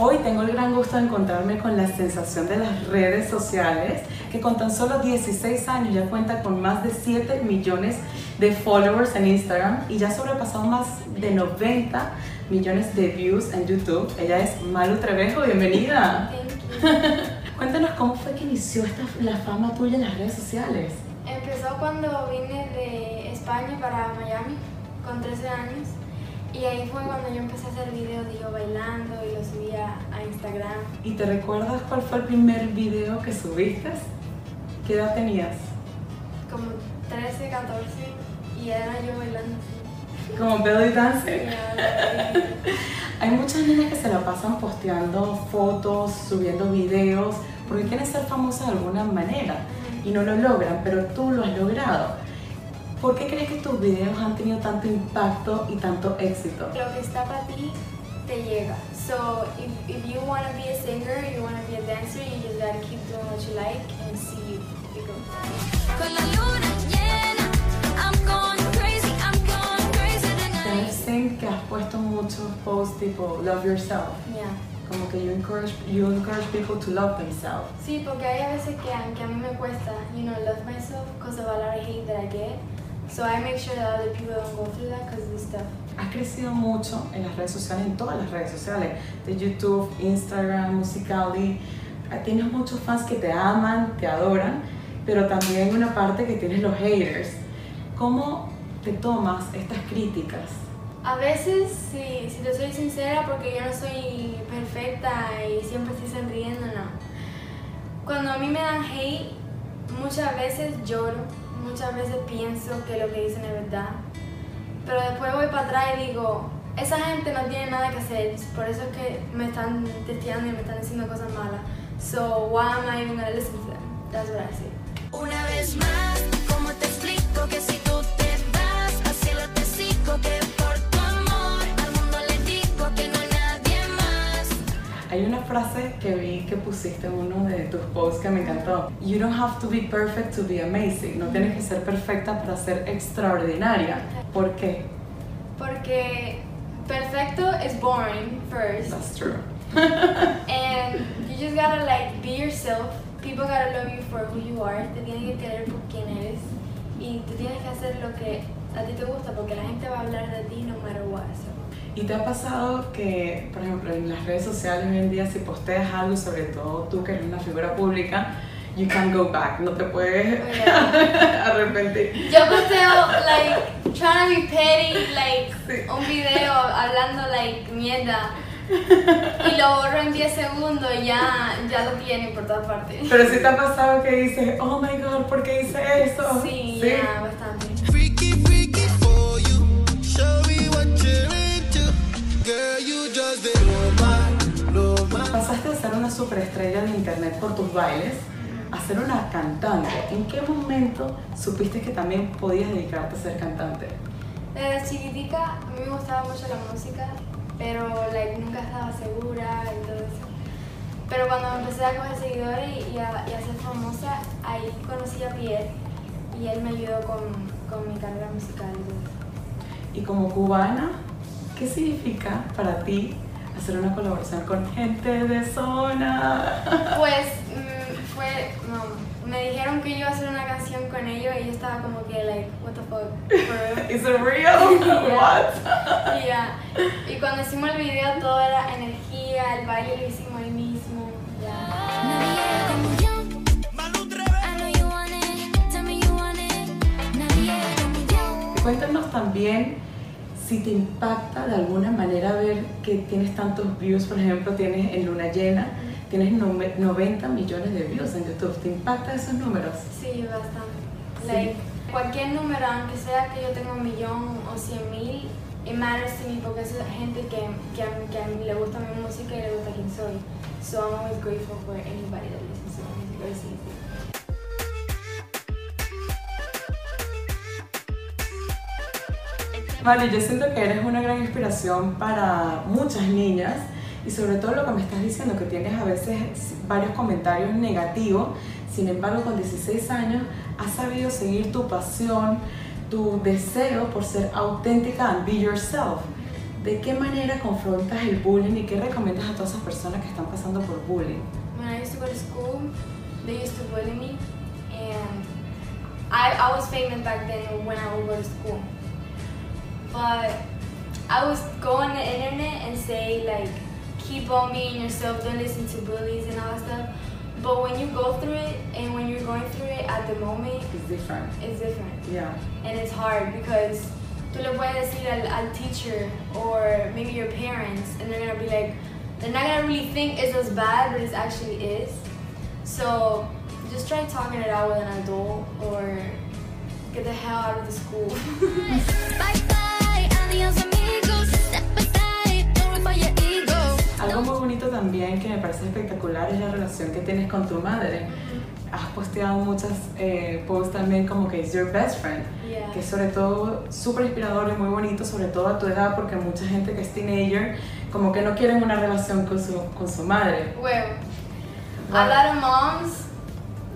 Hoy tengo el gran gusto de encontrarme con la sensación de las redes sociales, que con tan solo 16 años ya cuenta con más de 7 millones de followers en Instagram y ya ha sobrepasado más de 90 millones de views en YouTube. Ella es Malu Trevejo, bienvenida. Cuéntanos cómo fue que inició esta, la fama tuya en las redes sociales. Empezó cuando vine de España para Miami con 13 años y ahí fue cuando yo empecé a hacer videos de yo bailando y lo subía a Instagram. ¿Y te recuerdas cuál fue el primer video que subiste? ¿Qué edad tenías? Como 13, 14 y era yo bailando así. Como belly dancer. Yeah, Hay muchas niñas que se la pasan posteando fotos, subiendo videos, porque quieren ser famosas de alguna manera y no lo logran, pero tú lo has logrado. ¿Por qué crees que tus videos han tenido tanto impacto y tanto éxito? Lo que está para ti te llega. So if, if you want to be a singer, you want to be a dancer, you just gotta keep doing what you like and see if it goes. Con la luna llena, I'm going crazy, I'm going crazy Te tonight. dicen que has puesto muchos posts tipo love yourself, Yeah. como que you encourage, you encourage people to love themselves. Sí, porque hay a veces que, que a mí me cuesta, you know, love myself because of a lot of hate that I get. So I make sure that other people don't go through that because this stuff. Has crecido mucho en las redes sociales, en todas las redes sociales, de YouTube, Instagram, Musical.ly. Tienes muchos fans que te aman, te adoran, pero también hay una parte que tienes los haters. ¿Cómo te tomas estas críticas? A veces, si, si te soy sincera, porque yo no soy perfecta y siempre estoy sonriendo, no. Cuando a mí me dan hate, muchas veces lloro, muchas veces pienso que lo que dicen es verdad. Pero después voy para atrás y digo, esa gente no tiene nada que hacer, por eso es que me están testeando y me están diciendo cosas malas. So, why am I even gonna listen to them? That's what I say. Una vez más, ¿cómo te explico que si Hay una frase que vi que pusiste en uno de tus posts que me encantó. You don't have to be perfect to be amazing. No tienes que ser perfecta para ser extraordinaria. ¿Por qué? Porque perfecto is boring first. That's true. And you just gotta like be yourself. People gotta love you for who you are. Te tienen que querer por quien eres. Y tú tienes que hacer lo que a ti te gusta porque la gente va a hablar de ti no matter what. ¿Y te ha pasado que, por ejemplo, en las redes sociales hoy en día, si posteas algo, sobre todo tú que eres una figura pública, you can't go back, no te puedes Oh, yeah. arrepentir? Yo posteo like trying to be petty, like Sí. un video hablando like mierda. Y lo borro en 10 segundos y ya, ya lo tienen por todas partes. Pero si te ha pasado que dices, oh my god, ¿por qué hice eso? Sí, ya, bastante. Freaky, freaky for you. Show me what you're Pasaste de ser una superestrella de internet por tus bailes a ser una cantante. ¿En qué momento supiste que también podías dedicarte a ser cantante? Desde chiquitica a mí me gustaba mucho la música, pero like, nunca estaba segura y todo eso. Pero cuando empecé a coger seguidores y a, y a ser famosa, ahí conocí a Pierre y él me ayudó con, con mi carrera musical. y todo eso. Y como cubana, ¿qué significa para ti hacer una colaboración con gente de zona? Pues mm, fue, no, me dijeron que yo iba a hacer una canción con ellos y yo estaba como que like, what the fuck? ¿Is it real? Yeah. What? Y ya. Y cuando hicimos el video todo era energía, el baile lo hicimos ahí mismo. Cuéntanos también si te impacta de alguna manera ver que tienes tantos views, por ejemplo, tienes en Luna Llena, tienes nove- 90 millones de views en YouTube. ¿Te impacta esos números? Sí, bastante. Sí. Like, cualquier número, aunque sea que yo tenga un millón o cien mil, it matters to me porque es gente que, que, a mí- que a mí le gusta mi música y le gusta quién soy. So I'm always grateful for anybody that listens to my music or sees it. Vale, yo siento que eres una gran inspiración para muchas niñas y sobre todo lo que me estás diciendo, que tienes a veces varios comentarios negativos, sin embargo con 16 años has sabido seguir tu pasión, tu deseo por ser auténtica and be yourself. ¿De qué manera confrontas el bullying y qué recomiendas a todas esas personas que están pasando por bullying? When I used to go to school, they used to bully me, and I, I was famous back then when I would go to school. But I was go on the internet and say like, keep on being yourself, don't listen to bullies and all that stuff. But when you go through it and when you're going through it at the moment, It's different. it's different. Yeah. and it's hard because tú le puedes decir al, al teacher or maybe your parents and they're gonna be like they're not gonna really think it's as bad but it actually is so just try talking it out with an adult or get the hell out of the school Algo muy bonito también que me parece espectacular es la relación que tienes con tu madre. Has posteado muchas eh, posts también como que es your best friend, Yeah. que es sobre todo súper inspirador y muy bonito, sobre todo a tu edad, porque mucha gente que es teenager como que no quieren una relación con su, con su madre. well a lot of moms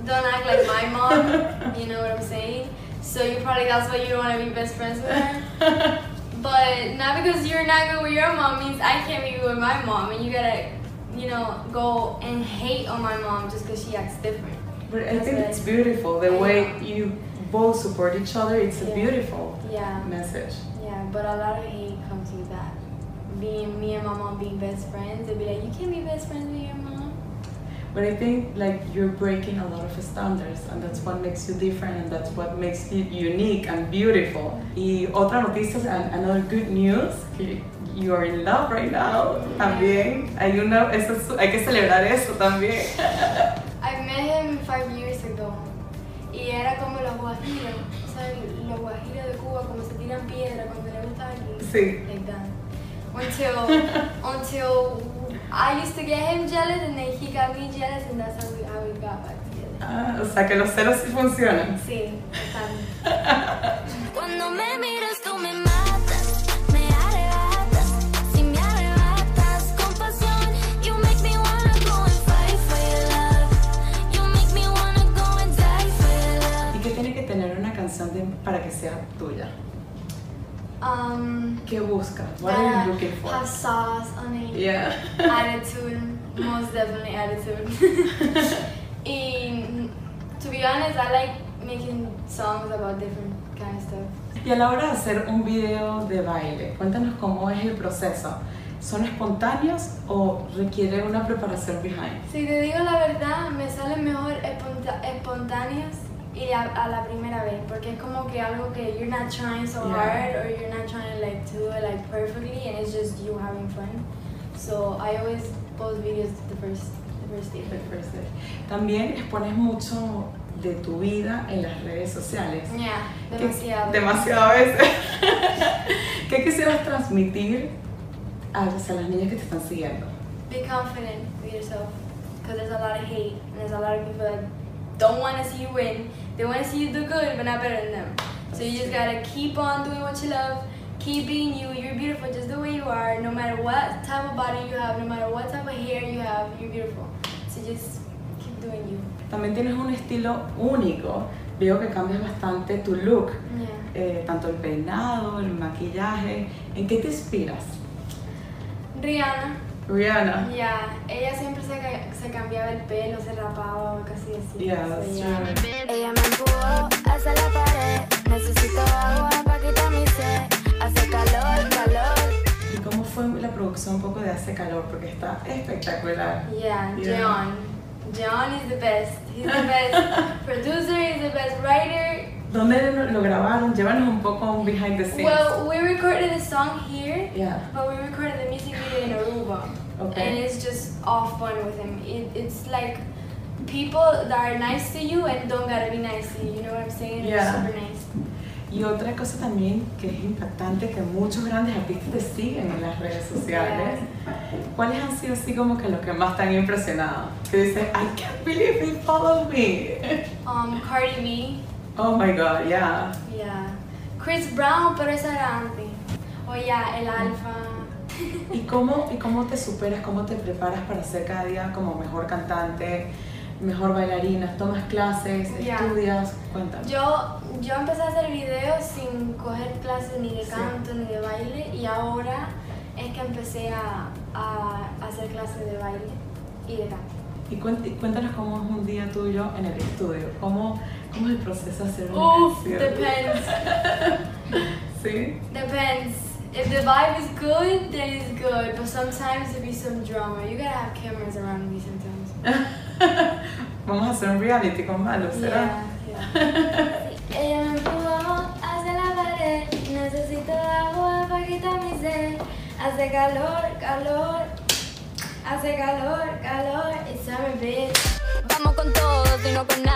don't act like my mom you know what i'm saying so you probably that's why you don't want to be best friends with her But not because you're not good with your mom means I can't be good with my mom, and you gotta, you know, go and hate on my mom just because she acts different. But I That's think it's beautiful, the I way you both support each other, it's a Yeah. beautiful Yeah, message. yeah, but a lot of hate comes with that. Being me and my mom being best friends, they'd be like, you can't be best friends with your mom. But I think like you're breaking a lot of standards and that's what makes you different and that's what makes you unique and beautiful. Y otra noticia, an- another good news, que you are in love right now también. Hay una, eso es- hay que celebrar eso también. I met him five years ago. Y era como los guajiros, ¿sabes? Los guajiros de Cuba, como se tiran piedra cuando le gusta a alguien. Sí. Like that. Until, until I used to get him jealous and then he got me jealous and that's how we, how we got back together. Ah, o sea que los celos sí funcionan. Sí. Cuando me miras tú me matas, me arrebatas. Si me arrebatas con pasión, you make me wanna go and fight for your love. You make me wanna go and die for your love. ¿Y qué tiene que tener una canción de- para que sea tuya? Um, ¿Qué buscas? What are gotta you looking for? Have sauce it. Yeah. attitude, most definitely attitude. and to be honest, I like making songs about different kind of stuff. Y a la hora de hacer un video de baile, cuéntanos cómo es el proceso. ¿Son espontáneos o requiere una preparación behind? Si te digo la verdad, me salen mejor espontáneos y a, a la primera vez, porque es como que algo que you're not trying so Yeah. hard or you're not trying to like do it like perfectly and it's just you having fun. So I always post videos the first the first day. The first day. También expones mucho de tu vida en las redes sociales. Yeah, ¿Qué- demasiado. Demasiado a veces. ¿Qué quisieras transmitir a, hacia las niñas que te están siguiendo? Be confident with yourself because there's a lot of hate and there's a lot of people that don't want to see you win. They want to see you do good, but not better than them. So you just gotta keep on doing what you love. Keep being you. You're beautiful just the way you are. No matter what type of body you have, no matter what type of hair you have, you're beautiful. So just keep doing you. También tienes un estilo único. Veo que cambias bastante tu look. Yeah. eh, tanto el peinado, el maquillaje. ¿En qué te inspiras? Rihanna, Rihanna. yeah, ella siempre se, ca- se cambiaba el pelo, se rapaba casi así. Yeah, So, that's yeah. true. Ella me empujó está espectacular. Yeah, Yeah. John. John is the best. He's the best producer, he's the best writer. ¿Dónde lo, grabaron? Llévanos un poco behind the scenes. Well, we recorded the song here, yeah. but we recorded the music video in Aruba. Okay. And it's just all fun with him. It, it's like people that are nice to you and don't gotta be nice to you. You know what I'm saying? Yeah. super nice. Y otra cosa también que es impactante, que muchos grandes artistas te siguen en las redes sociales. ¿Cuáles han sido así como que los que más te han impresionado? Que dicen, I can't believe they follow me. Um, Cardi B, Oh my god, yeah. yeah. Chris Brown, pero esa era antes. O ya, el Alfa. ¿Y cómo, ¿Y cómo te superas, cómo te preparas para ser cada día como mejor cantante, mejor bailarina? ¿Tomas clases, Ya. estudias? Cuéntame. Yo, yo empecé a hacer videos sin coger clases ni de Sí. canto ni de baile y ahora empecé a, a hacer clases de baile y de canto. Y cuént- y cuéntanos cómo es un día tuyo en el estudio. ¿Cómo, cómo es el proceso de hacer una canción? depends. ¿Sí? Depends. If the vibe is good, then it's good. But sometimes there be some drama. You gotta have cameras around me sometimes. Vamos a hacer un reality con Malo, ¿será? Yeah, yeah. Hace calor, calor. Hace calor, calor. It's summer, bitch. Vamos con todo y no con nada.